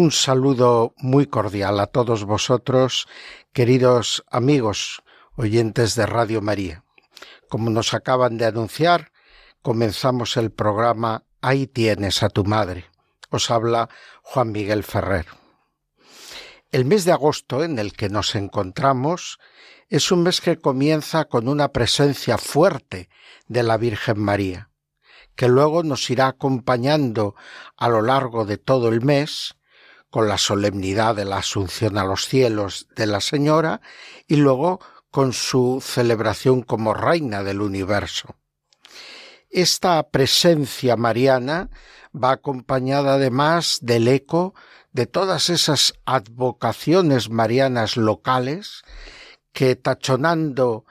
Un saludo muy cordial a todos vosotros, queridos amigos oyentes de Radio María. Como nos acaban de anunciar, comenzamos el programa Ahí tienes a tu madre. Os habla Juan Miguel Ferrer. El mes de agosto en el que nos encontramos es un mes que comienza con una presencia fuerte de la Virgen María, que luego nos irá acompañando a lo largo de todo el mes, con la solemnidad de la Asunción a los cielos de la Señora y luego con su celebración como Reina del Universo. Esta presencia mariana va acompañada además del eco de todas esas advocaciones marianas locales que tachonando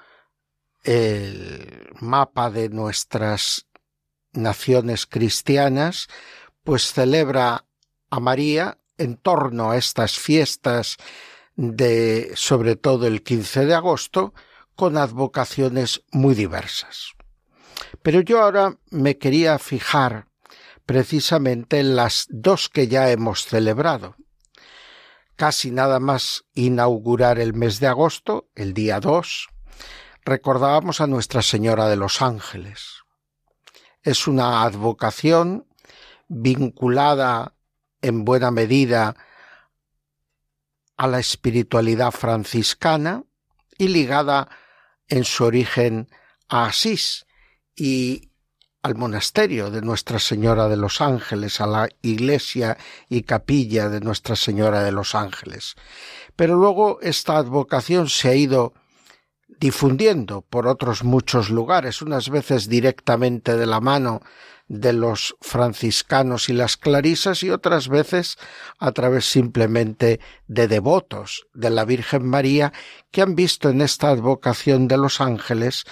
el mapa de nuestras naciones cristianas, pues celebra a María en torno a estas fiestas de sobre todo el 15 de agosto con advocaciones muy diversas. Pero yo ahora me quería fijar precisamente en las dos que ya hemos celebrado. Casi nada más inaugurar el mes de agosto, el día 2, recordábamos a Nuestra Señora de los Ángeles. Es una advocación vinculada en buena medida a la espiritualidad franciscana y ligada en su origen a Asís y al monasterio de Nuestra Señora de los Ángeles, a la iglesia y capilla de Nuestra Señora de los Ángeles. Pero luego esta advocación se ha ido difundiendo por otros muchos lugares, unas veces directamente de la mano de los franciscanos y las clarisas y otras veces a través simplemente de devotos de la Virgen María que han visto en esta advocación de los ángeles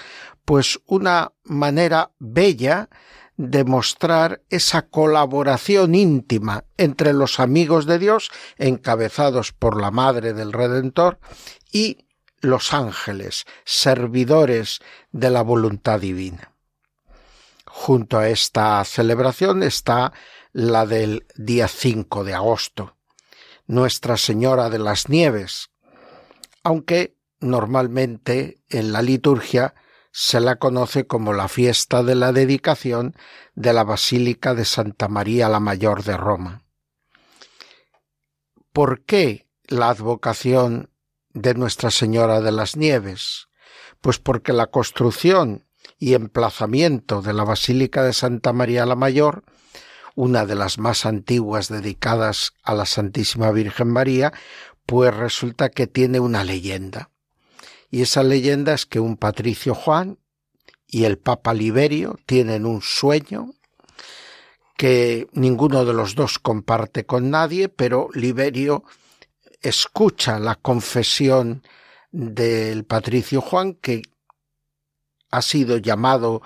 pues una manera bella de mostrar esa colaboración íntima entre los amigos de Dios, encabezados por la Madre del Redentor, y los ángeles, servidores de la voluntad divina. Junto a esta celebración está la del día 5 de agosto, Nuestra Señora de las Nieves, aunque normalmente en la liturgia se la conoce como la fiesta de la dedicación de la Basílica de Santa María la Mayor de Roma. ¿Por qué la advocación de Nuestra Señora de las Nieves? Pues porque la construcción y emplazamiento de la Basílica de Santa María la Mayor, una de las más antiguas dedicadas a la Santísima Virgen María, pues resulta que tiene una leyenda. Y esa leyenda es que un patricio Juan y el Papa Liberio tienen un sueño que ninguno de los dos comparte con nadie, pero Liberio escucha la confesión del patricio Juan que ha sido llamado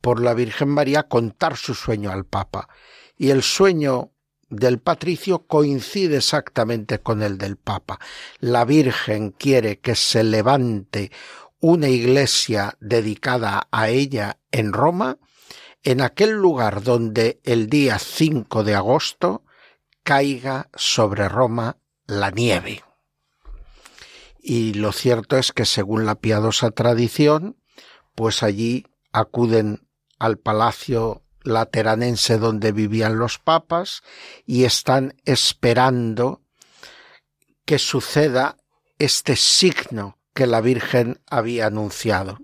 por la Virgen María a contar su sueño al Papa. Y el sueño del patricio coincide exactamente con el del Papa. La Virgen quiere que se levante una iglesia dedicada a ella en Roma, en aquel lugar donde el día 5 de agosto caiga sobre Roma la nieve. Y lo cierto es que según la piadosa tradición, pues allí acuden al palacio lateranense donde vivían los papas y están esperando que suceda este signo que la Virgen había anunciado.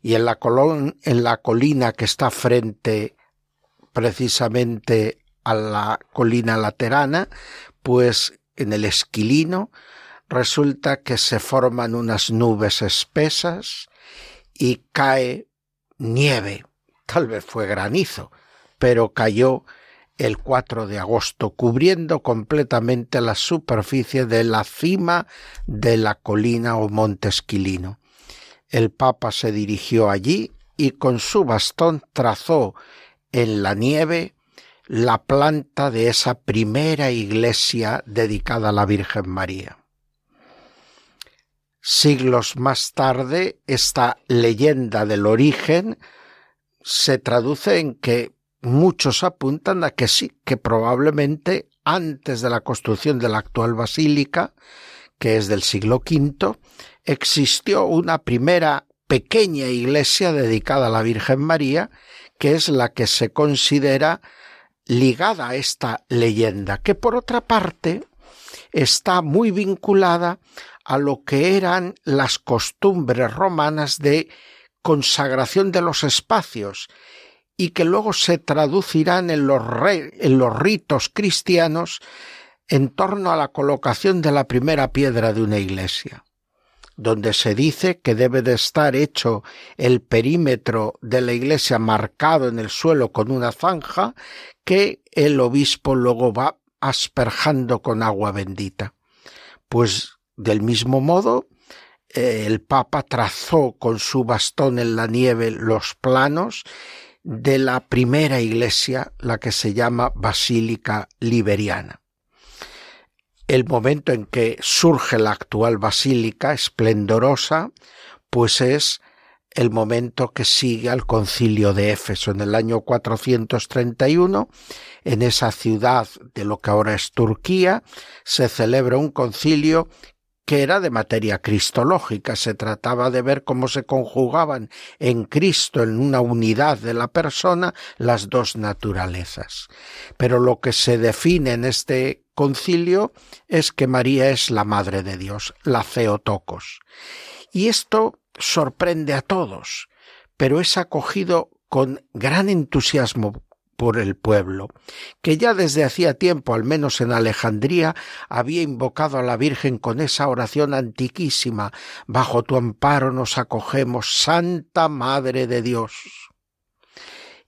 Y en la, en la colina que está frente precisamente a la colina laterana, pues en el esquilino resulta que se forman unas nubes espesas y cae nieve tal vez fue granizo, pero cayó el 4 de agosto, cubriendo completamente la superficie de la cima de la colina o monte Esquilino. El Papa se dirigió allí y con su bastón trazó en la nieve la planta de esa primera iglesia dedicada a la Virgen María. Siglos más tarde, esta leyenda del origen se traduce en que muchos apuntan a que sí, que probablemente antes de la construcción de la actual basílica, que es del siglo V, existió una primera pequeña iglesia dedicada a la Virgen María, que es la que se considera ligada a esta leyenda, que por otra parte está muy vinculada a lo que eran las costumbres romanas de consagración de los espacios y que luego se traducirán en los, ritos cristianos en torno a la colocación de la primera piedra de una iglesia, donde se dice que debe de estar hecho el perímetro de la iglesia marcado en el suelo con una zanja que el obispo luego va asperjando con agua bendita. Pues del mismo modo, eh, el Papa trazó con su bastón en la nieve los planos de la primera iglesia, la que se llama Basílica Liberiana. El momento en que surge la actual basílica esplendorosa, pues es el momento que sigue al concilio de Éfeso en el año 431. En esa ciudad de lo que ahora es Turquía se celebra un concilio que era de materia cristológica. Se trataba de ver cómo se conjugaban en Cristo, en una unidad de la persona, las dos naturalezas. Pero lo que se define en este concilio es que María es la Madre de Dios, la Theotokos. Y esto sorprende a todos, pero es acogido con gran entusiasmo por el pueblo, que ya desde hacía tiempo, al menos en Alejandría, había invocado a la Virgen con esa oración antiquísima Bajo tu amparo nos acogemos, Santa Madre de Dios.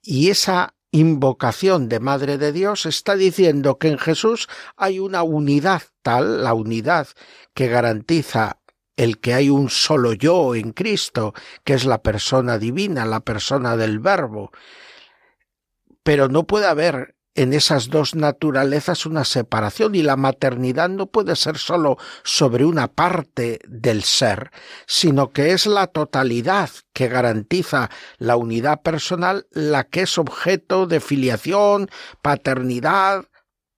Y esa invocación de Madre de Dios está diciendo que en Jesús hay una unidad tal, la unidad que garantiza el que hay un solo yo en Cristo, que es la persona divina, la persona del Verbo, pero no puede haber en esas dos naturalezas una separación y la maternidad no puede ser sólo sobre una parte del ser, sino que es la totalidad que garantiza la unidad personal la que es objeto de filiación, paternidad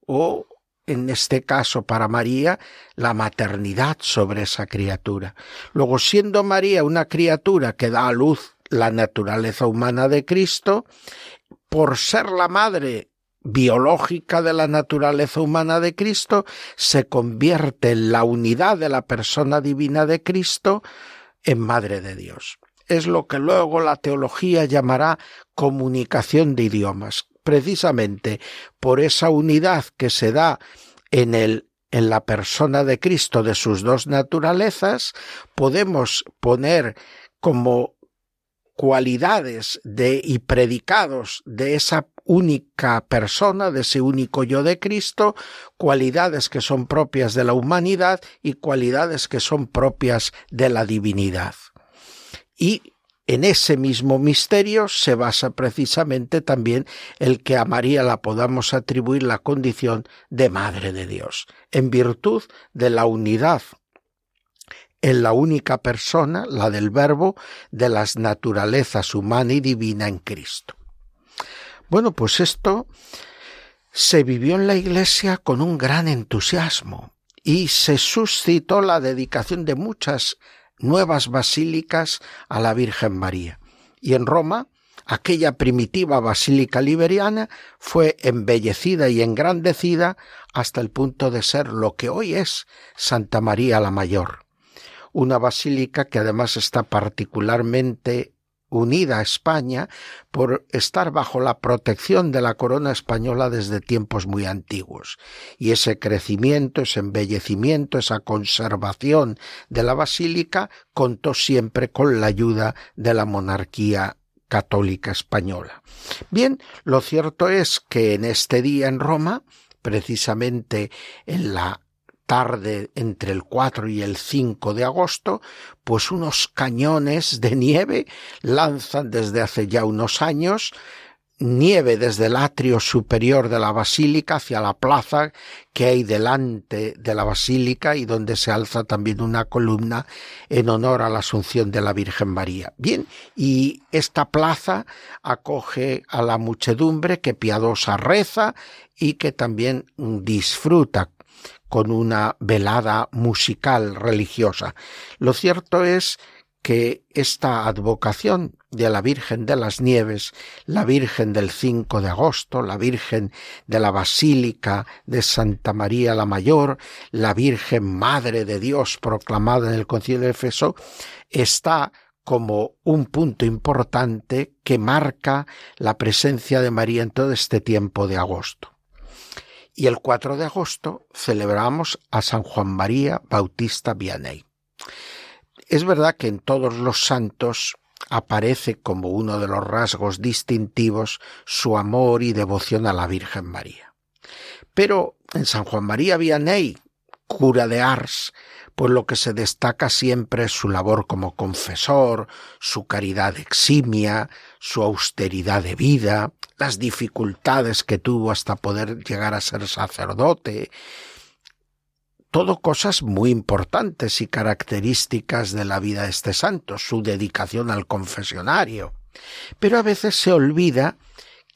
o en este caso para María, la maternidad sobre esa criatura. Luego, siendo María una criatura que da a luz la naturaleza humana de Cristo, por ser la madre biológica de la naturaleza humana de Cristo, se convierte en la unidad de la persona divina de Cristo en Madre de Dios. Es lo que luego la teología llamará comunicación de idiomas, precisamente por esa unidad que se da en el en la persona de Cristo de sus dos naturalezas, podemos poner como cualidades de y predicados de esa única persona, de ese único yo de Cristo, cualidades que son propias de la humanidad y cualidades que son propias de la divinidad. Y en ese mismo misterio se basa precisamente también el que a María la podamos atribuir la condición de Madre de Dios, en virtud de la unidad en la única persona, la del Verbo, de las naturalezas humana y divina en Cristo. Bueno, pues esto se vivió en la Iglesia con un gran entusiasmo y se suscitó la dedicación de muchas nuevas basílicas a la Virgen María. Y en Roma, aquella primitiva basílica liberiana fue embellecida y engrandecida hasta el punto de ser lo que hoy es Santa María la Mayor una basílica que además está particularmente unida a España por estar bajo la protección de la corona española desde tiempos muy antiguos. Y ese crecimiento, ese embellecimiento, esa conservación de la basílica contó siempre con la ayuda de la monarquía católica española. Bien, lo cierto es que en este día en Roma, precisamente en la tarde entre el 4 y el 5 de agosto, pues unos cañones de nieve lanzan desde hace ya unos años nieve desde el atrio superior de la basílica hacia la plaza que hay delante de la basílica y donde se alza también una columna en honor a la Asunción de la Virgen María. Bien, y esta plaza acoge a la muchedumbre que piadosa reza y que también disfruta con una velada musical religiosa. Lo cierto es que esta advocación de la Virgen de las Nieves, la Virgen del 5 de agosto, la Virgen de la Basílica de Santa María la Mayor, la Virgen Madre de Dios proclamada en el Concilio de Efeso, está como un punto importante que marca la presencia de María en todo este tiempo de agosto. Y el 4 de agosto celebramos a San Juan María Bautista Vianney. Es verdad que en todos los santos aparece como uno de los rasgos distintivos su amor y devoción a la Virgen María. Pero en San Juan María Vianney, cura de Ars, pues lo que se destaca siempre es su labor como confesor, su caridad eximia, su austeridad de vida, las dificultades que tuvo hasta poder llegar a ser sacerdote, todo cosas muy importantes y características de la vida de este santo, su dedicación al confesionario. Pero a veces se olvida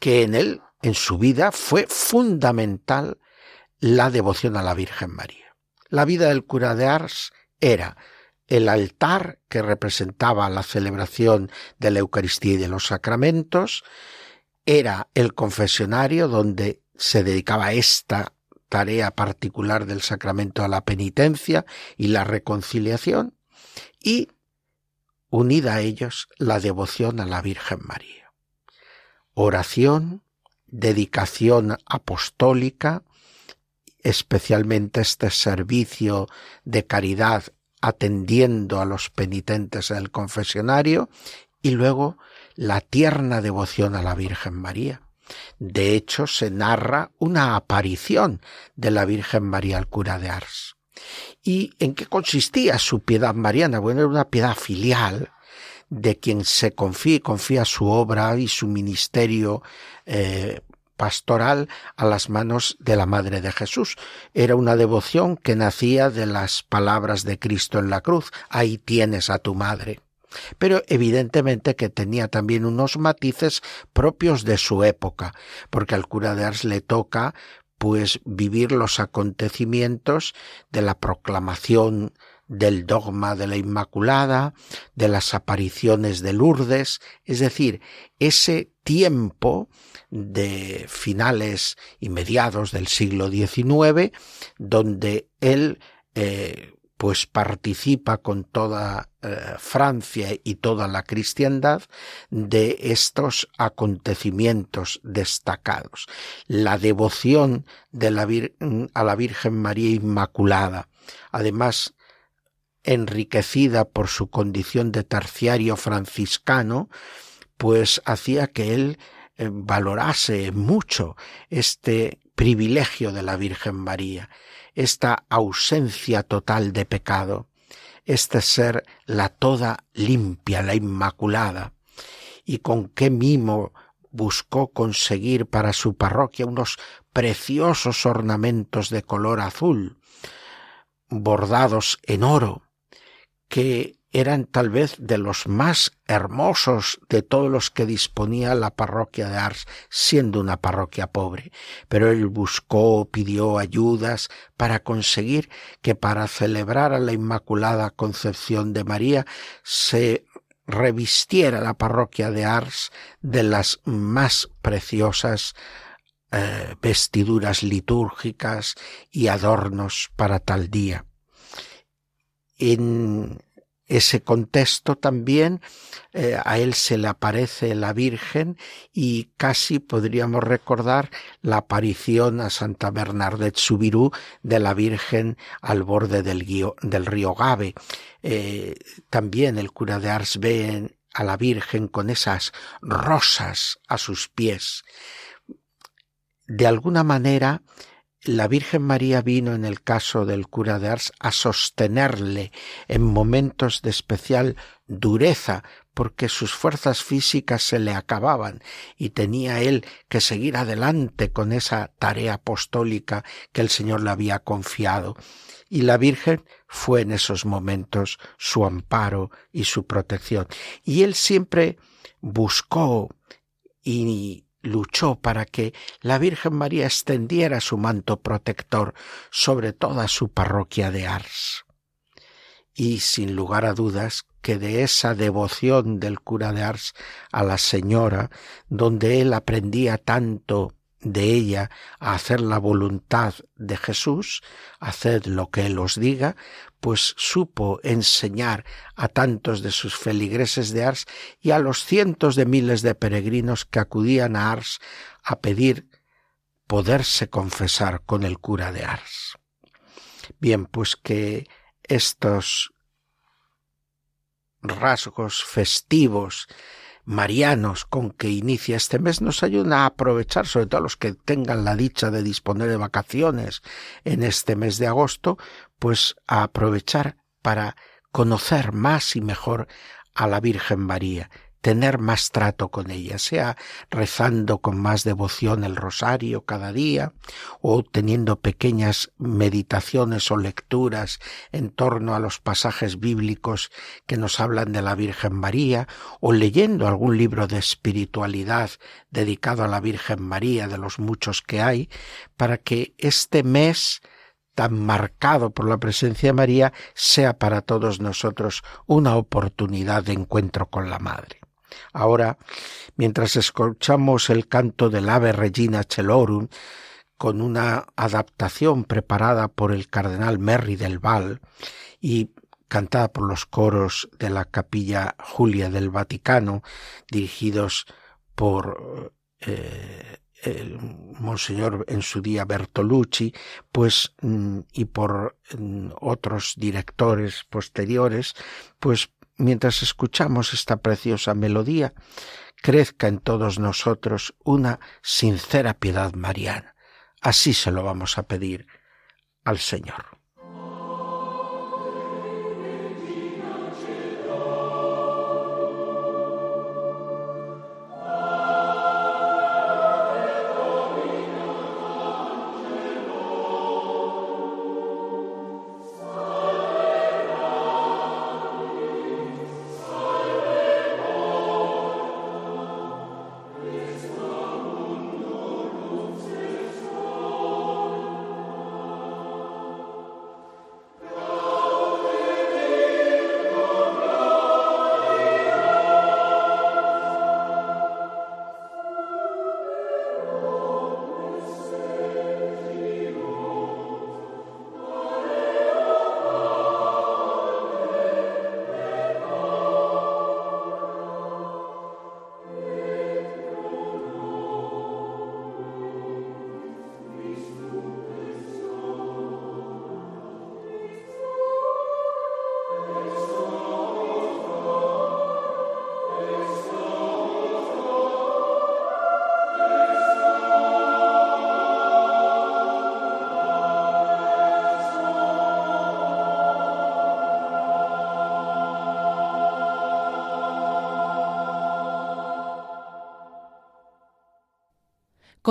que en él, en su vida, fue fundamental la devoción a la Virgen María. La vida del cura de Ars era el altar que representaba la celebración de la Eucaristía y de los sacramentos, era el confesionario donde se dedicaba esta tarea particular del sacramento a la penitencia y la reconciliación, y unida a ellos la devoción a la Virgen María. Oración, dedicación apostólica, especialmente este servicio de caridad atendiendo a los penitentes del confesionario y luego la tierna devoción a la Virgen María. De hecho, se narra una aparición de la Virgen María al cura de Ars. ¿Y en qué consistía su piedad mariana? Bueno, era una piedad filial de quien se confía y confía su obra y su ministerio eh, pastoral a las manos de la Madre de Jesús. Era una devoción que nacía de las palabras de Cristo en la cruz. Ahí tienes a tu Madre pero evidentemente que tenía también unos matices propios de su época, porque al cura de Ars le toca pues vivir los acontecimientos de la proclamación del dogma de la Inmaculada, de las apariciones de Lourdes, es decir, ese tiempo de finales y mediados del siglo XIX, donde él eh, pues participa con toda eh, Francia y toda la cristiandad de estos acontecimientos destacados. La devoción de la a la Virgen María Inmaculada, además enriquecida por su condición de terciario franciscano, pues hacía que él eh, valorase mucho este privilegio de la Virgen María esta ausencia total de pecado, este ser la toda limpia, la inmaculada, y con qué mimo buscó conseguir para su parroquia unos preciosos ornamentos de color azul, bordados en oro, que eran tal vez de los más hermosos de todos los que disponía la parroquia de Ars, siendo una parroquia pobre. Pero él buscó, pidió ayudas para conseguir que para celebrar a la Inmaculada Concepción de María se revistiera la parroquia de Ars de las más preciosas eh, vestiduras litúrgicas y adornos para tal día. En ese contexto también eh, a él se le aparece la Virgen y casi podríamos recordar la aparición a Santa Bernadette Subirú de la Virgen al borde del, río Gave. Eh, también el cura de Ars ve a la Virgen con esas rosas a sus pies. De alguna manera, la Virgen María vino en el caso del cura de Ars a sostenerle en momentos de especial dureza, porque sus fuerzas físicas se le acababan y tenía él que seguir adelante con esa tarea apostólica que el Señor le había confiado. Y la Virgen fue en esos momentos su amparo y su protección. Y él siempre buscó y luchó para que la Virgen María extendiera su manto protector sobre toda su parroquia de Ars. Y sin lugar a dudas que de esa devoción del cura de Ars a la Señora, donde él aprendía tanto de ella a hacer la voluntad de Jesús, haced lo que Él os diga, pues supo enseñar a tantos de sus feligreses de Ars y a los cientos de miles de peregrinos que acudían a Ars a pedir poderse confesar con el cura de Ars. Bien, pues que estos rasgos festivos marianos con que inicia este mes nos ayudan a aprovechar, sobre todo los que tengan la dicha de disponer de vacaciones en este mes de agosto, pues a aprovechar para conocer más y mejor a la Virgen María tener más trato con ella, sea rezando con más devoción el rosario cada día, o teniendo pequeñas meditaciones o lecturas en torno a los pasajes bíblicos que nos hablan de la Virgen María, o leyendo algún libro de espiritualidad dedicado a la Virgen María de los muchos que hay, para que este mes tan marcado por la presencia de María sea para todos nosotros una oportunidad de encuentro con la Madre. Ahora, mientras escuchamos el canto del Ave Regina Celorum, con una adaptación preparada por el cardenal Merry del Val y cantada por los coros de la Capilla Julia del Vaticano, dirigidos por eh, monseñor en su día Bertolucci, pues mm, y por mm, otros directores posteriores, pues mientras escuchamos esta preciosa melodía, crezca en todos nosotros una sincera piedad mariana. Así se lo vamos a pedir al Señor.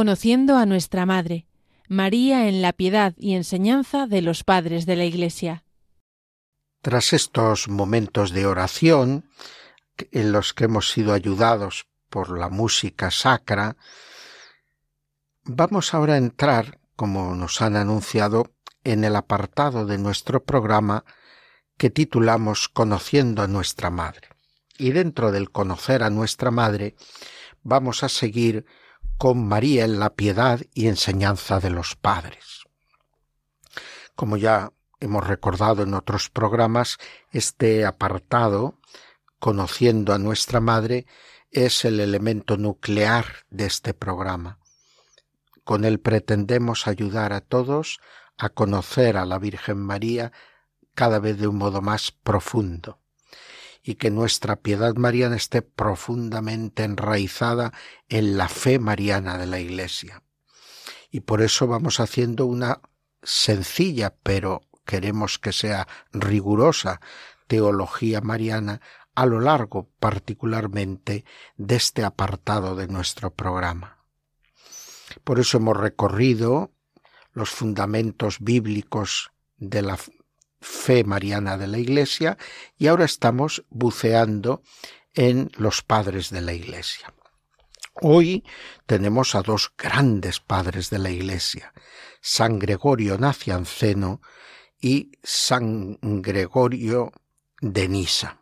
Conociendo a nuestra Madre, María en la piedad y enseñanza de los padres de la Iglesia. Tras estos momentos de oración, en los que hemos sido ayudados por la música sacra, vamos ahora a entrar, como nos han anunciado, en el apartado de nuestro programa que titulamos Conociendo a nuestra Madre. Y dentro del conocer a nuestra Madre, vamos a seguir con María en la piedad y enseñanza de los padres. Como ya hemos recordado en otros programas, este apartado, conociendo a nuestra Madre, es el elemento nuclear de este programa. Con él pretendemos ayudar a todos a conocer a la Virgen María cada vez de un modo más profundo. Y que nuestra piedad mariana esté profundamente enraizada en la fe mariana de la Iglesia. Y por eso vamos haciendo una sencilla, pero queremos que sea rigurosa, teología mariana a lo largo particularmente de este apartado de nuestro programa. Por eso hemos recorrido los fundamentos bíblicos de la fe mariana de la Iglesia y ahora estamos buceando en los padres de la Iglesia. Hoy tenemos a dos grandes padres de la Iglesia, San Gregorio Nacianceno y San Gregorio de Nisa.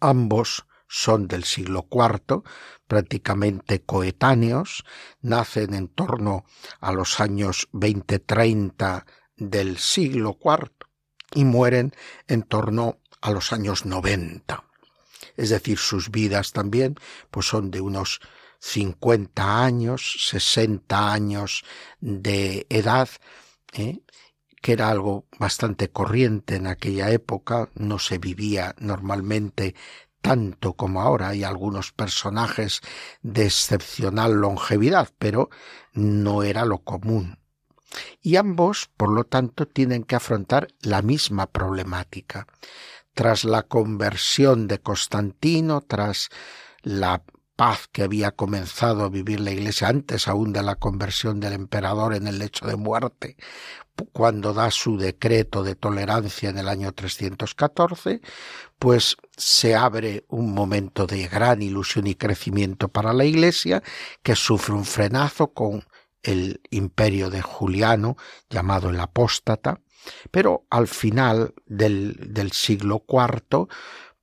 Ambos son del siglo IV, prácticamente coetáneos, nacen en torno a los años 20-30 del siglo IV y mueren en torno a los años 90. Es decir, sus vidas también pues son de unos 50 años, 60 años de edad, ¿eh? que era algo bastante corriente en aquella época, no se vivía normalmente tanto como ahora. Hay algunos personajes de excepcional longevidad, pero no era lo común. Y ambos, por lo tanto, tienen que afrontar la misma problemática. Tras la conversión de Constantino, tras la paz que había comenzado a vivir la Iglesia antes aún de la conversión del emperador en el lecho de muerte, cuando da su decreto de tolerancia en el año 314, pues se abre un momento de gran ilusión y crecimiento para la Iglesia, que sufre un frenazo con el imperio de Juliano, llamado el apóstata, pero al final del, del siglo IV,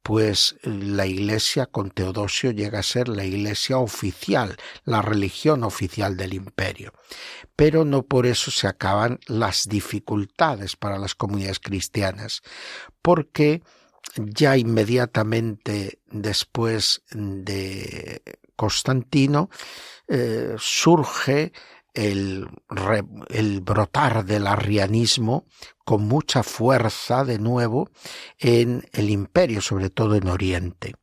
pues la iglesia con Teodosio llega a ser la iglesia oficial, la religión oficial del imperio. Pero no por eso se acaban las dificultades para las comunidades cristianas, porque ya inmediatamente después de Constantino eh, surge el, brotar del arrianismo con mucha fuerza de nuevo en el imperio, sobre todo en Oriente.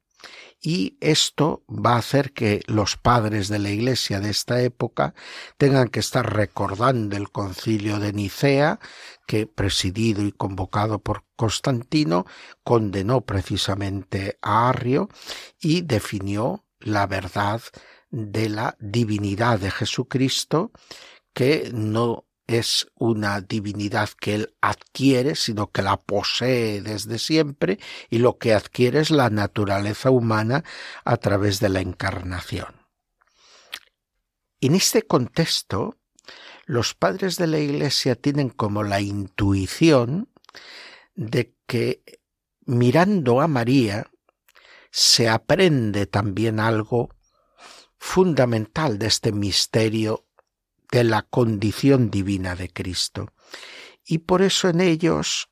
Y esto va a hacer que los padres de la Iglesia de esta época tengan que estar recordando el concilio de Nicea, que presidido y convocado por Constantino, condenó precisamente a Arrio y definió la verdad de la divinidad de Jesucristo, que no es una divinidad que él adquiere, sino que la posee desde siempre y lo que adquiere es la naturaleza humana a través de la encarnación. En este contexto, los padres de la Iglesia tienen como la intuición de que mirando a María se aprende también algo fundamental de este misterio de la condición divina de Cristo. Y por eso en ellos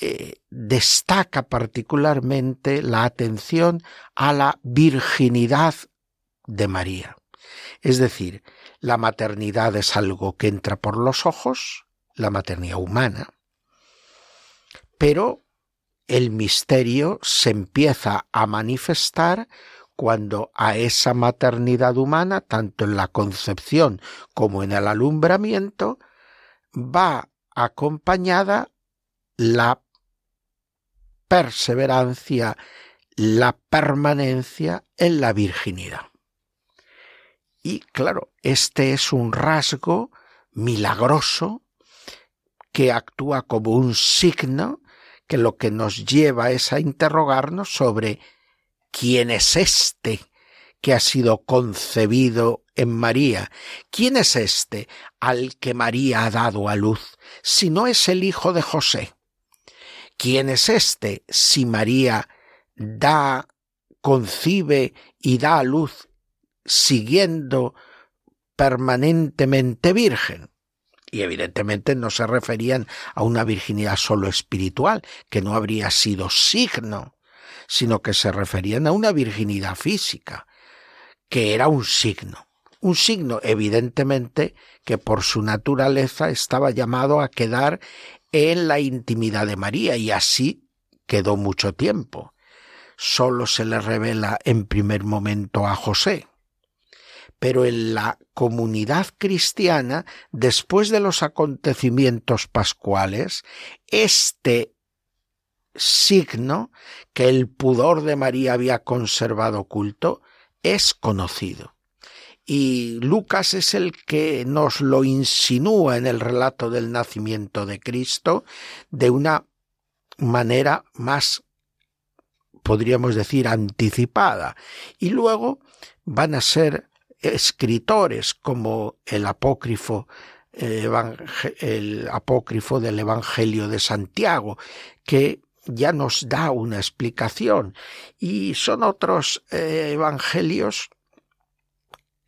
eh, destaca particularmente la atención a la virginidad de María. Es decir, la maternidad es algo que entra por los ojos, la maternidad humana, pero el misterio se empieza a manifestar cuando a esa maternidad humana, tanto en la concepción como en el alumbramiento, va acompañada la perseverancia, la permanencia en la virginidad. Y claro, este es un rasgo milagroso que actúa como un signo que lo que nos lleva es a interrogarnos sobre ¿Quién es este que ha sido concebido en María? ¿Quién es este al que María ha dado a luz, si no es el hijo de José? ¿Quién es este si María da, concibe y da a luz siguiendo permanentemente virgen? Y evidentemente no se referían a una virginidad solo espiritual, que no habría sido signo sino que se referían a una virginidad física, que era un signo. Un signo, evidentemente, que por su naturaleza estaba llamado a quedar en la intimidad de María y así quedó mucho tiempo. Solo se le revela en primer momento a José. Pero en la comunidad cristiana, después de los acontecimientos pascuales, este signo que el pudor de María había conservado oculto es conocido. Y Lucas es el que nos lo insinúa en el relato del nacimiento de Cristo de una manera más, podríamos decir, anticipada. Y luego van a ser escritores como el apócrifo el apócrifo del Evangelio de Santiago, que ya nos da una explicación y son otros eh, evangelios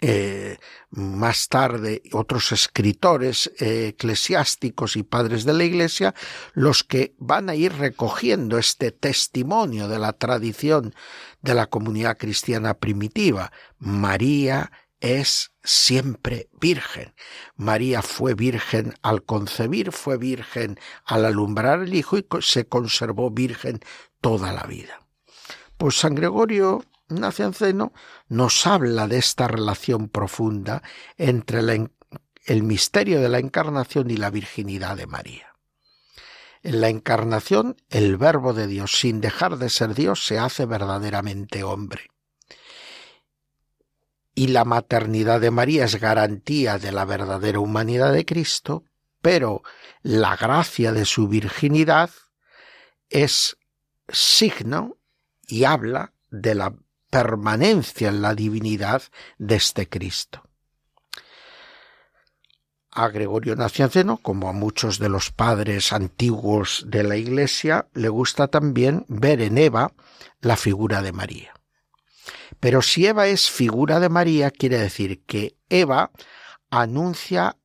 eh, más tarde otros escritores eh, eclesiásticos y padres de la Iglesia los que van a ir recogiendo este testimonio de la tradición de la comunidad cristiana primitiva. María es siempre virgen. María fue virgen al concebir, fue virgen al alumbrar el Hijo y se conservó virgen toda la vida. Pues San Gregorio Nacianceno nos habla de esta relación profunda entre el misterio de la encarnación y la virginidad de María. En la encarnación, el Verbo de Dios, sin dejar de ser Dios, se hace verdaderamente hombre. Y la maternidad de María es garantía de la verdadera humanidad de Cristo, pero la gracia de su virginidad es signo y habla de la permanencia en la divinidad de este Cristo. A Gregorio Nacianceno, como a muchos de los padres antiguos de la Iglesia, le gusta también ver en Eva la figura de María. Pero si Eva es figura de María, quiere decir que Eva anuncia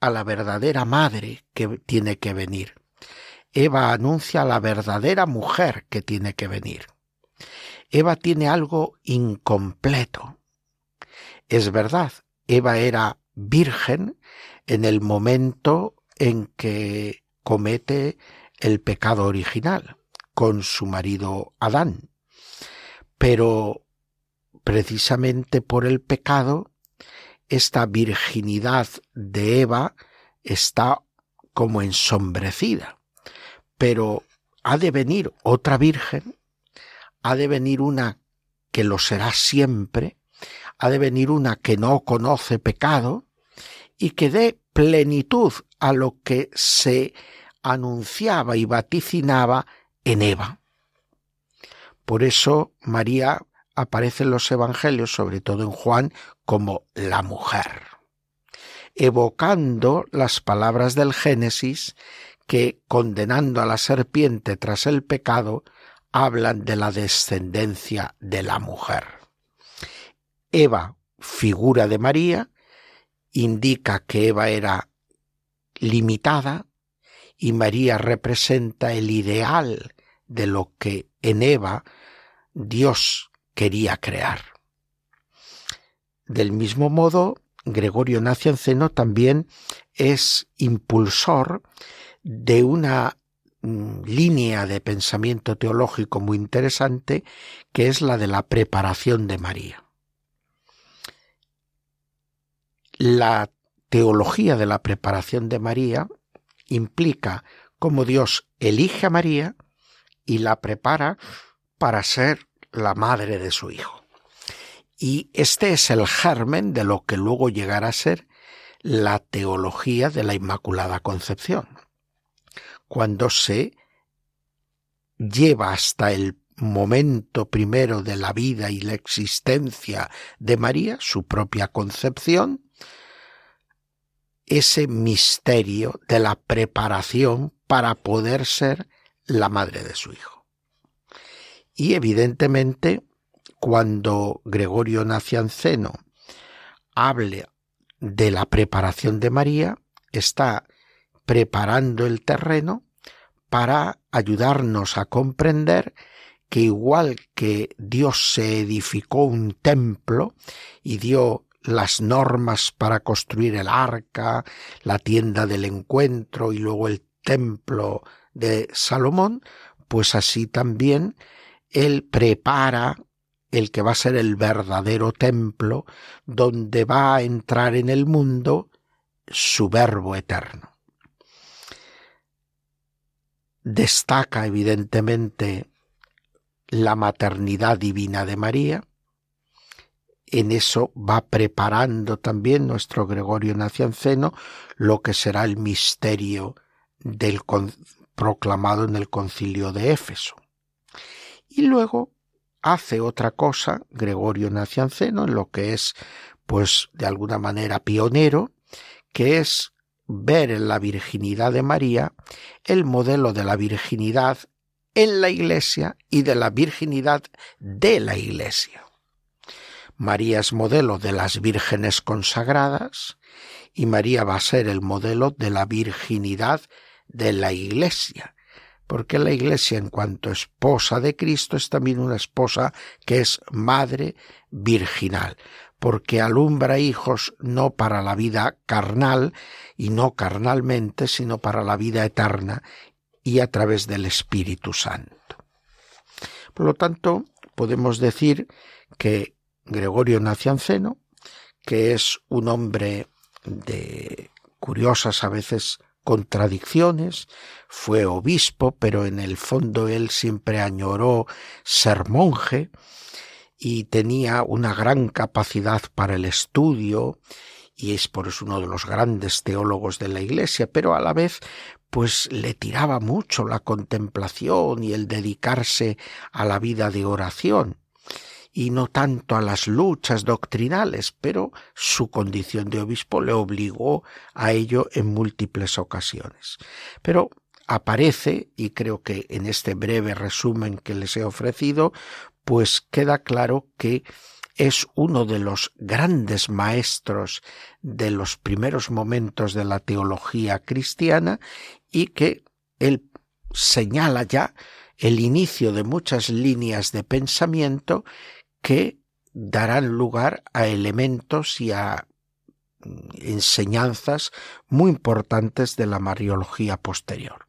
a la verdadera madre que tiene que venir. Eva anuncia a la verdadera mujer que tiene que venir. Eva tiene algo incompleto. Es verdad, Eva era virgen en el momento en que comete el pecado original con su marido Adán. Pero precisamente por el pecado, esta virginidad de Eva está como ensombrecida. Pero ha de venir otra virgen ha de venir una que lo será siempre, ha de venir una que no conoce pecado y que dé plenitud a lo que se anunciaba y vaticinaba en Eva. Por eso María aparece en los Evangelios, sobre todo en Juan, como la mujer, evocando las palabras del Génesis que, condenando a la serpiente tras el pecado, hablan de la descendencia de la mujer. Eva, figura de María, indica que Eva era limitada y María representa el ideal de lo que en Eva Dios quería crear. Del mismo modo, Gregorio Nacianceno también es impulsor de una Mm, línea de pensamiento teológico muy interesante que es la de la preparación de María. La teología de la preparación de María implica cómo Dios elige a María y la prepara para ser la madre de su Hijo. Y este es el germen de lo que luego llegará a ser la teología de la Inmaculada Concepción cuando se lleva hasta el momento primero de la vida y la existencia de María, su propia concepción, ese misterio de la preparación para poder ser la madre de su hijo. Y evidentemente, cuando Gregorio Nacianceno hable de la preparación de María, está preparando el terreno para ayudarnos a comprender que igual que Dios se edificó un templo y dio las normas para construir el arca, la tienda del encuentro y luego el templo de Salomón, pues así también él prepara el que va a ser el verdadero templo donde va a entrar en el mundo su verbo eterno. Destaca evidentemente la maternidad divina de María, en eso va preparando también nuestro Gregorio Nacianceno lo que será el misterio del proclamado en el concilio de Éfeso. Y luego hace otra cosa Gregorio Nacianceno en lo que es pues de alguna manera pionero, que es ver en la virginidad de María el modelo de la virginidad en la Iglesia y de la virginidad de la Iglesia. María es modelo de las vírgenes consagradas y María va a ser el modelo de la virginidad de la Iglesia, porque la Iglesia en cuanto esposa de Cristo es también una esposa que es madre virginal, porque alumbra hijos no para la vida carnal y no carnalmente, sino para la vida eterna y a través del Espíritu Santo. Por lo tanto, podemos decir que Gregorio Nacianceno, que es un hombre de curiosas a veces contradicciones, fue obispo, pero en el fondo él siempre añoró ser monje y tenía una gran capacidad para el estudio y es por eso uno de los grandes teólogos de la Iglesia, pero a la vez pues le tiraba mucho la contemplación y el dedicarse a la vida de oración y no tanto a las luchas doctrinales, pero su condición de obispo le obligó a ello en múltiples ocasiones. Pero aparece, y creo que en este breve resumen que les he ofrecido, pues queda claro que es uno de los grandes maestros de los primeros momentos de la teología cristiana y que él señala ya el inicio de muchas líneas de pensamiento que darán lugar a elementos y a mm, enseñanzas muy importantes de la Mariología posterior.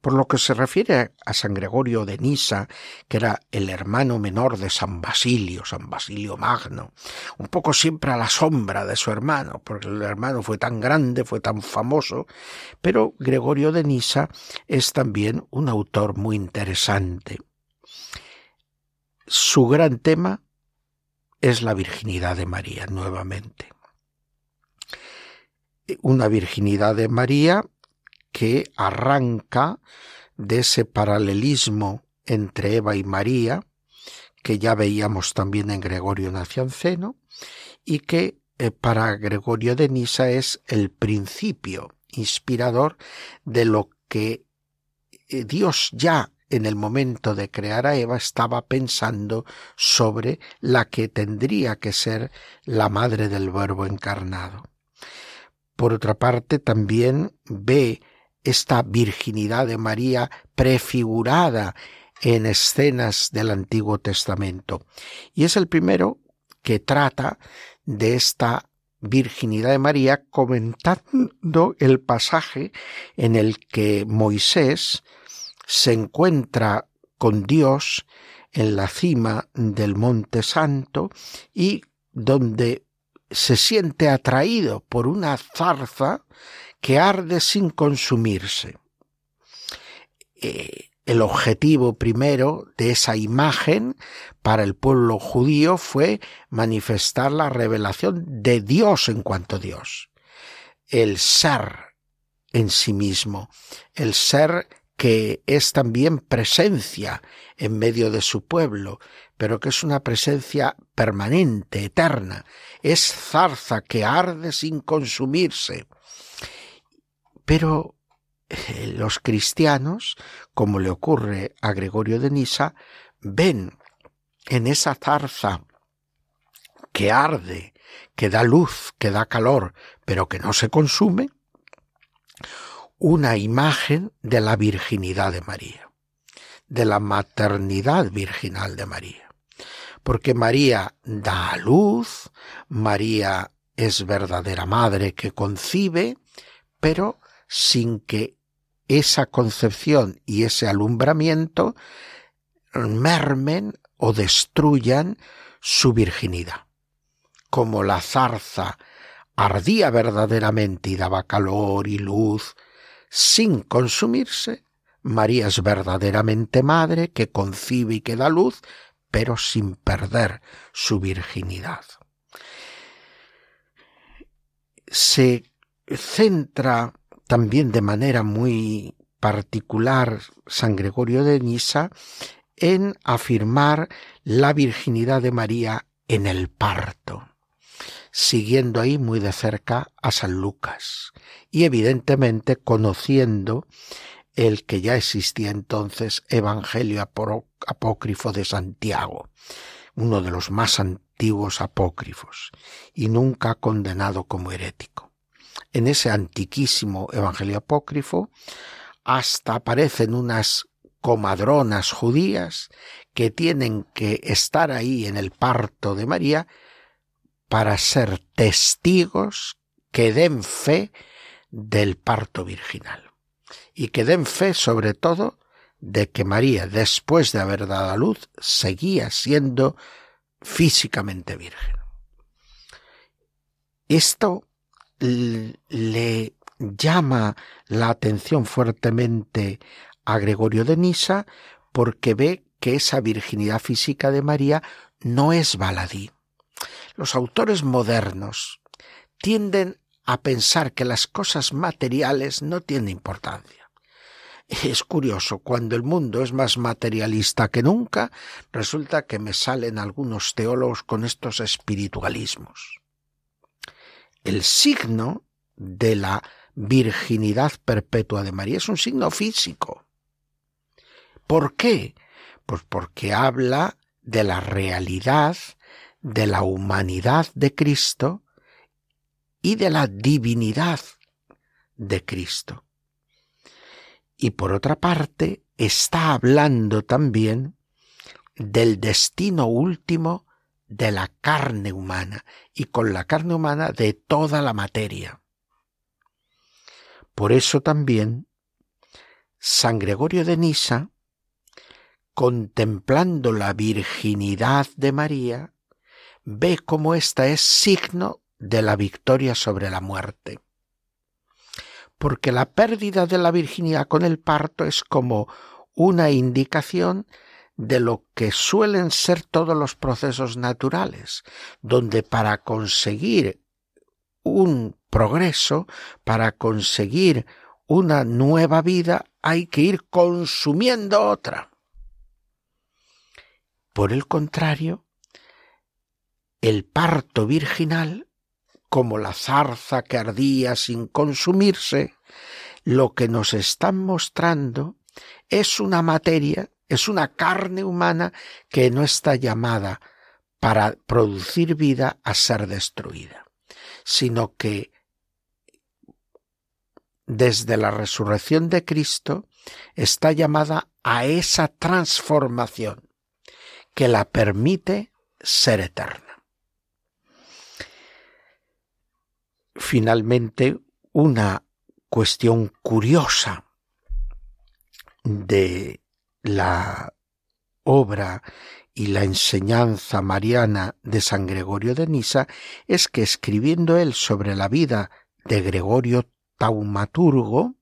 Por lo que se refiere a San Gregorio de Nisa, que era el hermano menor de San Basilio, San Basilio Magno, un poco siempre a la sombra de su hermano, porque el hermano fue tan grande, fue tan famoso, pero Gregorio de Nisa es también un autor muy interesante su gran tema es la virginidad de María nuevamente. Una virginidad de María que arranca de ese paralelismo entre Eva y María, que ya veíamos también en Gregorio Nacianceno, y que eh, para Gregorio de Nisa es el principio inspirador de lo que eh, Dios ya en el momento de crear a Eva estaba pensando sobre la que tendría que ser la madre del verbo encarnado. Por otra parte, también ve esta virginidad de María prefigurada en escenas del Antiguo Testamento. Y es el primero que trata de esta virginidad de María comentando el pasaje en el que Moisés se encuentra con Dios en la cima del Monte Santo y donde se siente atraído por una zarza que arde sin consumirse. Eh, el objetivo primero de esa imagen para el pueblo judío fue manifestar la revelación de Dios en cuanto Dios, el ser en sí mismo, el ser que es también presencia en medio de su pueblo, pero que es una presencia permanente, eterna. Es zarza que arde sin consumirse. Pero eh, los cristianos, como le ocurre a Gregorio de Nisa, ven en esa zarza que arde, que da luz, que da calor, pero que no se consume, una imagen de la virginidad de María, de la maternidad virginal de María. Porque María da a luz, María es verdadera madre que concibe, pero sin que esa concepción y ese alumbramiento mermen o destruyan su virginidad. Como la zarza ardía verdaderamente y daba calor y luz sin consumirse, María es verdaderamente madre que concibe y que da luz, pero sin perder su virginidad. Se centra también de manera muy particular San Gregorio de Nisa en afirmar la virginidad de María en el parto, siguiendo ahí muy de cerca a San Lucas y evidentemente conociendo el que ya existía entonces Evangelio Apócrifo de Santiago, uno de los más antiguos apócrifos, y nunca condenado como herético. En ese antiquísimo Evangelio Apócrifo hasta aparecen unas comadronas judías que tienen que estar ahí en el parto de María para ser testigos que den fe del parto virginal y que den fe sobre todo de que María, después de haber dado a luz, seguía siendo físicamente virgen. Esto le llama la atención fuertemente a Gregorio de Nisa porque ve que esa virginidad física de María no es baladí. Los autores modernos tienden a pensar que las cosas materiales no tienen importancia. Es curioso, cuando el mundo es más materialista que nunca, resulta que me salen algunos teólogos con estos espiritualismos. El signo de la virginidad perpetua de María es un signo físico. ¿Por qué? Pues porque habla de la realidad de la humanidad de Cristo y de la divinidad de Cristo. Y por otra parte, está hablando también del destino último de la carne humana y con la carne humana de toda la materia. Por eso también San Gregorio de Nisa, contemplando la virginidad de María, ve cómo ésta es signo de la victoria sobre la muerte porque la pérdida de la virginidad con el parto es como una indicación de lo que suelen ser todos los procesos naturales, donde para conseguir un progreso, para conseguir una nueva vida, hay que ir consumiendo otra. Por el contrario, el parto virginal como la zarza que ardía sin consumirse, lo que nos están mostrando es una materia, es una carne humana que no está llamada para producir vida a ser destruida, sino que desde la resurrección de Cristo está llamada a esa transformación que la permite ser eterna. Finalmente una cuestión curiosa de la obra y la enseñanza mariana de San Gregorio de Nisa es que escribiendo él sobre la vida de Gregorio Taumaturgo,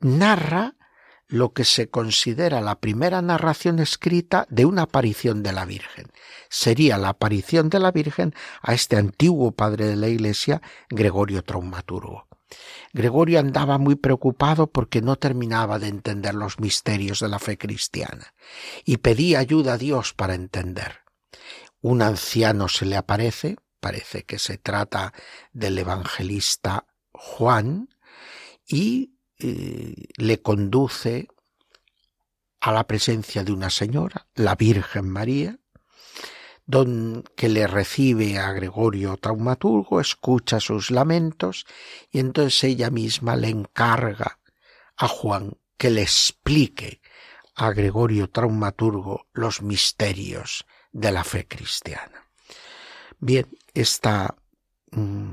narra lo que se considera la primera narración escrita de una aparición de la Virgen. Sería la aparición de la Virgen a este antiguo padre de la Iglesia, Gregorio Traumaturgo. Gregorio andaba muy preocupado porque no terminaba de entender los misterios de la fe cristiana y pedía ayuda a Dios para entender. Un anciano se le aparece, parece que se trata del evangelista Juan, y eh, le conduce a la presencia de una señora, la Virgen María, don, que le recibe a Gregorio Traumaturgo, escucha sus lamentos y entonces ella misma le encarga a Juan que le explique a Gregorio Traumaturgo los misterios de la fe cristiana. Bien, esta mm,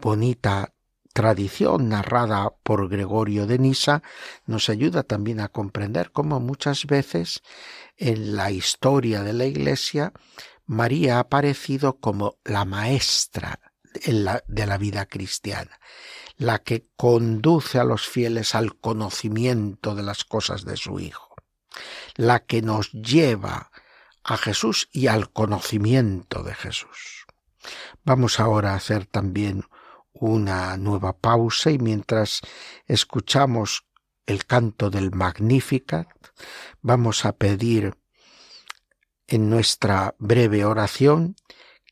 bonita tradición narrada por Gregorio de Nisa nos ayuda también a comprender cómo muchas veces en la historia de la Iglesia María ha aparecido como la maestra de la vida cristiana, la que conduce a los fieles al conocimiento de las cosas de su Hijo, la que nos lleva a Jesús y al conocimiento de Jesús. Vamos ahora a hacer también una nueva pausa y mientras escuchamos el canto del Magnificat, vamos a pedir en nuestra breve oración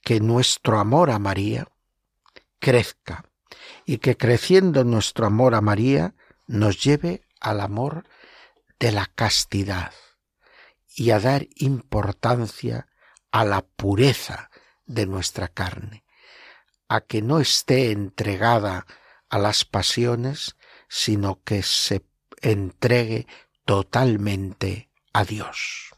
que nuestro amor a María crezca y que creciendo nuestro amor a María nos lleve al amor de la castidad y a dar importancia a la pureza de nuestra carne, a que no esté entregada a las pasiones, sino que se entregue totalmente a Dios.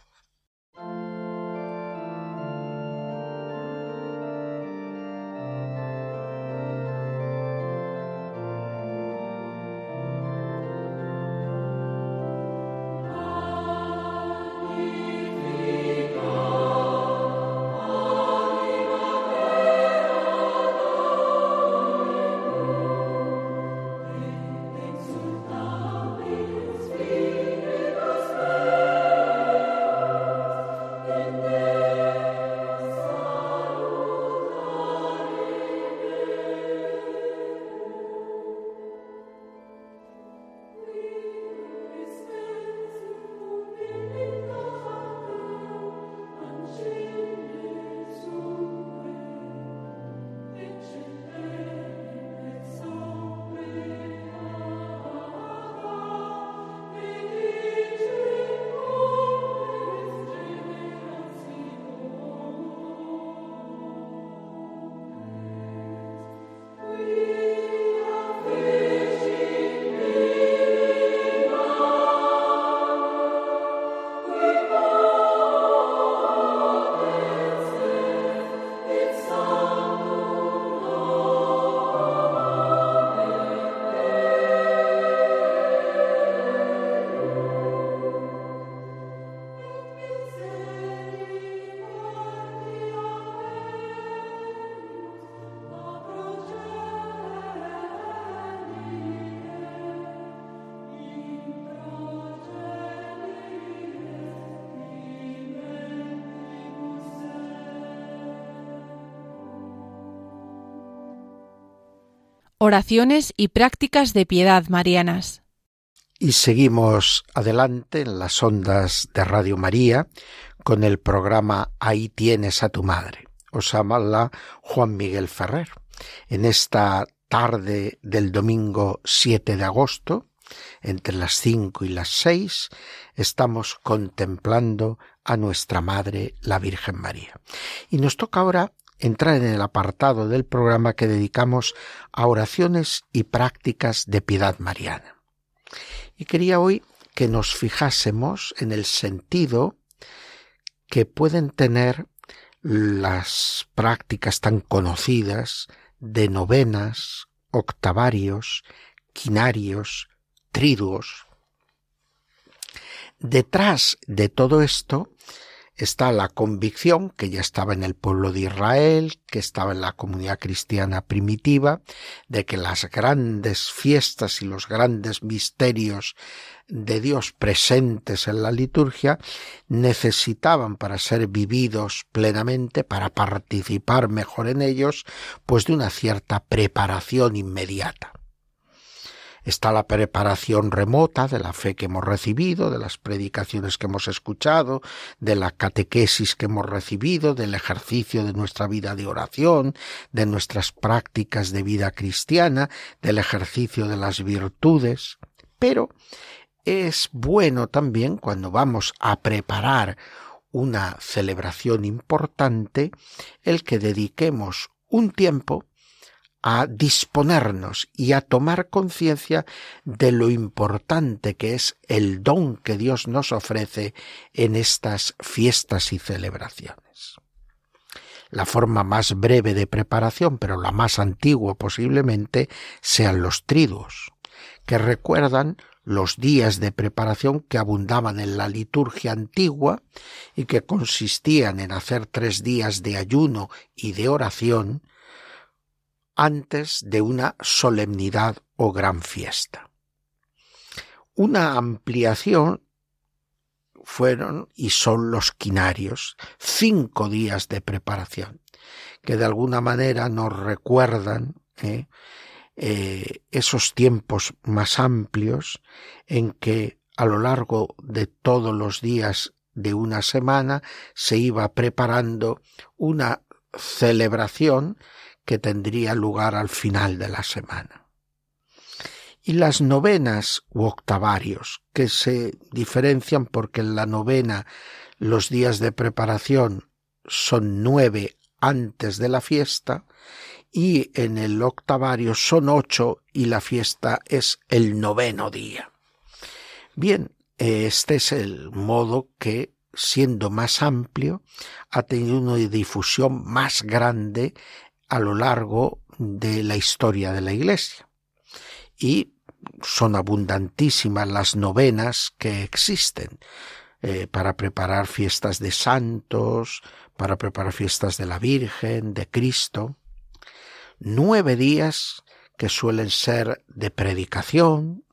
Oraciones y prácticas de piedad marianas. Y seguimos adelante en las ondas de Radio María con el programa Ahí tienes a tu madre. Os habla Juan Miguel Ferrer. En esta tarde del domingo 7 de agosto, entre las cinco y las seis, estamos contemplando a nuestra Madre, la Virgen María. Y nos toca ahora entrar en el apartado del programa que dedicamos a oraciones y prácticas de piedad mariana. Y quería hoy que nos fijásemos en el sentido que pueden tener las prácticas tan conocidas de novenas, octavarios, quinarios, triduos. Detrás de todo esto está la convicción que ya estaba en el pueblo de Israel, que estaba en la comunidad cristiana primitiva, de que las grandes fiestas y los grandes misterios de Dios presentes en la liturgia necesitaban para ser vividos plenamente, para participar mejor en ellos, pues de una cierta preparación inmediata está la preparación remota de la fe que hemos recibido, de las predicaciones que hemos escuchado, de la catequesis que hemos recibido, del ejercicio de nuestra vida de oración, de nuestras prácticas de vida cristiana, del ejercicio de las virtudes. Pero es bueno también cuando vamos a preparar una celebración importante el que dediquemos un tiempo a disponernos y a tomar conciencia de lo importante que es el don que Dios nos ofrece en estas fiestas y celebraciones. la forma más breve de preparación, pero la más antigua posiblemente, sean los triduos, que recuerdan los días de preparación que abundaban en la liturgia antigua y que consistían en hacer tres días de ayuno y de oración antes de una solemnidad o gran fiesta. Una ampliación fueron y son los quinarios, cinco días de preparación, que de alguna manera nos recuerdan ¿eh? Eh, esos tiempos más amplios en que a lo largo de todos los días de una semana se iba preparando una celebración que tendría lugar al final de la semana. Y las novenas u octavarios, que se diferencian porque en la novena los días de preparación son nueve antes de la fiesta y en el octavario son ocho y la fiesta es el noveno día. Bien, este es el modo que, siendo más amplio, ha tenido una difusión más grande a lo largo de la historia de la Iglesia. Y son abundantísimas las novenas que existen eh, para preparar fiestas de santos, para preparar fiestas de la Virgen, de Cristo nueve días que suelen ser de predicación,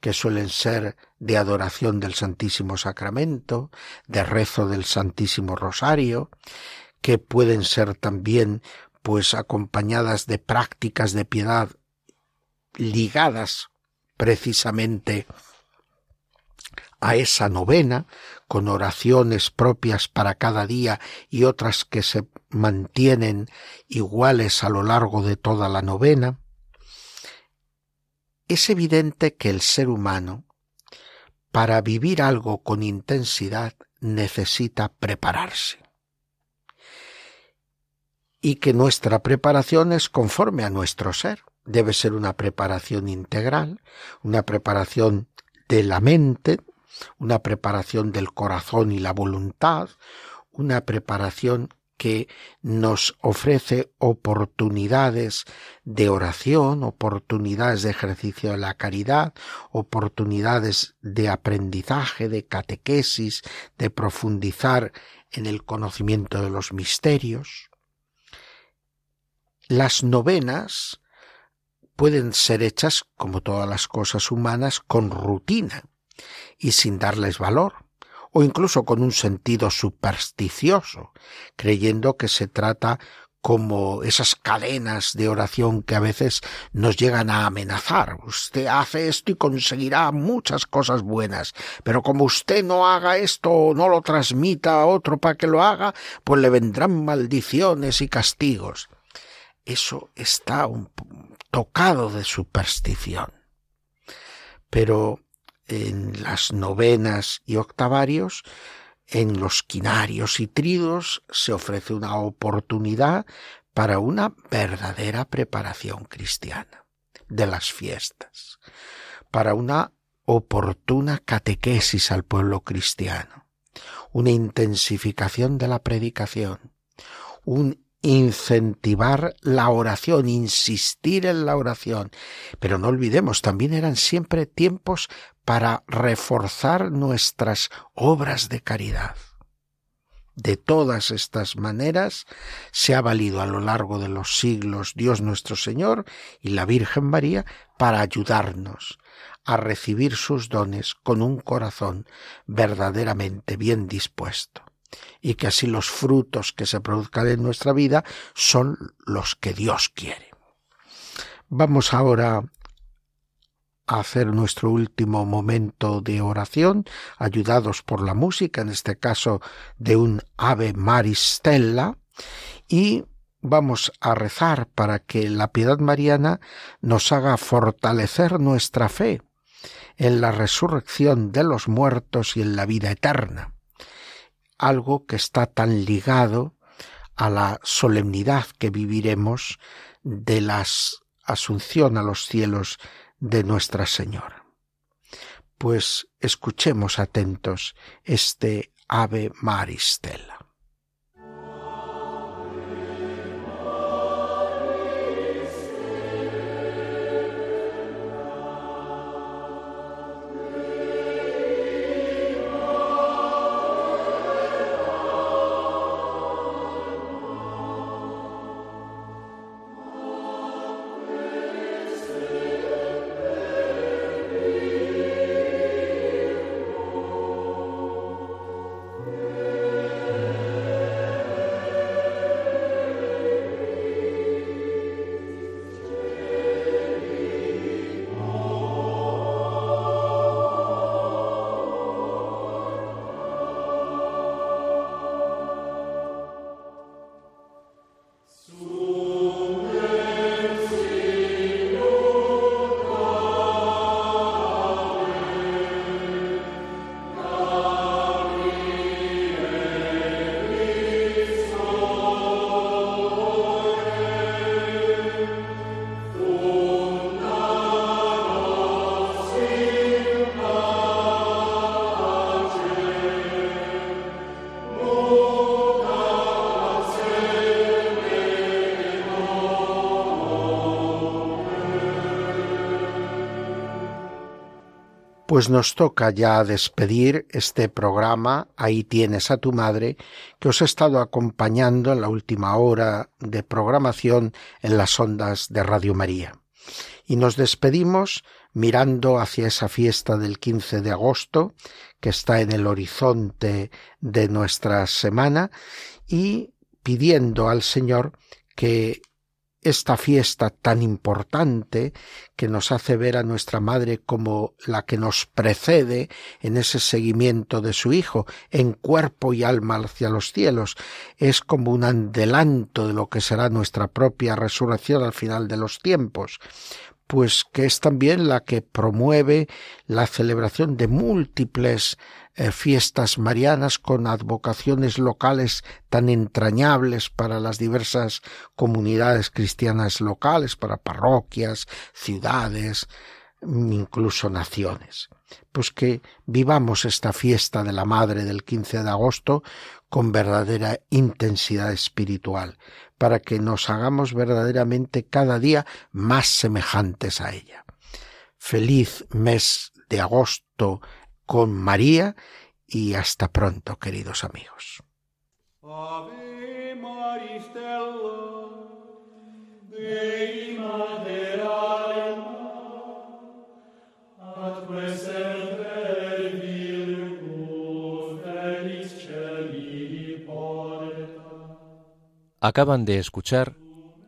que suelen ser de adoración del Santísimo Sacramento, de rezo del Santísimo Rosario, que pueden ser también pues acompañadas de prácticas de piedad ligadas precisamente a esa novena, con oraciones propias para cada día y otras que se mantienen iguales a lo largo de toda la novena, es evidente que el ser humano, para vivir algo con intensidad, necesita prepararse. Y que nuestra preparación es conforme a nuestro ser. Debe ser una preparación integral, una preparación de la mente, una preparación del corazón y la voluntad, una preparación que nos ofrece oportunidades de oración, oportunidades de ejercicio de la caridad, oportunidades de aprendizaje, de catequesis, de profundizar en el conocimiento de los misterios. Las novenas pueden ser hechas, como todas las cosas humanas, con rutina y sin darles valor, o incluso con un sentido supersticioso, creyendo que se trata como esas cadenas de oración que a veces nos llegan a amenazar. Usted hace esto y conseguirá muchas cosas buenas, pero como usted no haga esto o no lo transmita a otro para que lo haga, pues le vendrán maldiciones y castigos. Eso está un tocado de superstición. Pero en las novenas y octavarios, en los quinarios y tridos se ofrece una oportunidad para una verdadera preparación cristiana de las fiestas, para una oportuna catequesis al pueblo cristiano, una intensificación de la predicación, un incentivar la oración, insistir en la oración. Pero no olvidemos, también eran siempre tiempos para reforzar nuestras obras de caridad. De todas estas maneras se ha valido a lo largo de los siglos Dios nuestro Señor y la Virgen María para ayudarnos a recibir sus dones con un corazón verdaderamente bien dispuesto y que así los frutos que se produzcan en nuestra vida son los que Dios quiere. Vamos ahora a hacer nuestro último momento de oración, ayudados por la música, en este caso de un Ave Maristella, y vamos a rezar para que la piedad mariana nos haga fortalecer nuestra fe en la resurrección de los muertos y en la vida eterna algo que está tan ligado a la solemnidad que viviremos de la asunción a los cielos de Nuestra Señora. Pues escuchemos atentos este Ave Maristela. Pues nos toca ya despedir este programa, ahí tienes a tu madre, que os ha estado acompañando en la última hora de programación en las ondas de Radio María. Y nos despedimos mirando hacia esa fiesta del 15 de agosto, que está en el horizonte de nuestra semana, y pidiendo al Señor que esta fiesta tan importante que nos hace ver a nuestra madre como la que nos precede en ese seguimiento de su Hijo, en cuerpo y alma hacia los cielos, es como un adelanto de lo que será nuestra propia resurrección al final de los tiempos pues que es también la que promueve la celebración de múltiples eh, fiestas marianas con advocaciones locales tan entrañables para las diversas comunidades cristianas locales, para parroquias, ciudades, incluso naciones. Pues que vivamos esta fiesta de la Madre del 15 de agosto con verdadera intensidad espiritual, para que nos hagamos verdaderamente cada día más semejantes a ella. Feliz mes de agosto con María y hasta pronto, queridos amigos. Acaban de escuchar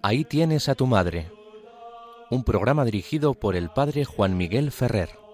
Ahí tienes a tu madre, un programa dirigido por el padre Juan Miguel Ferrer.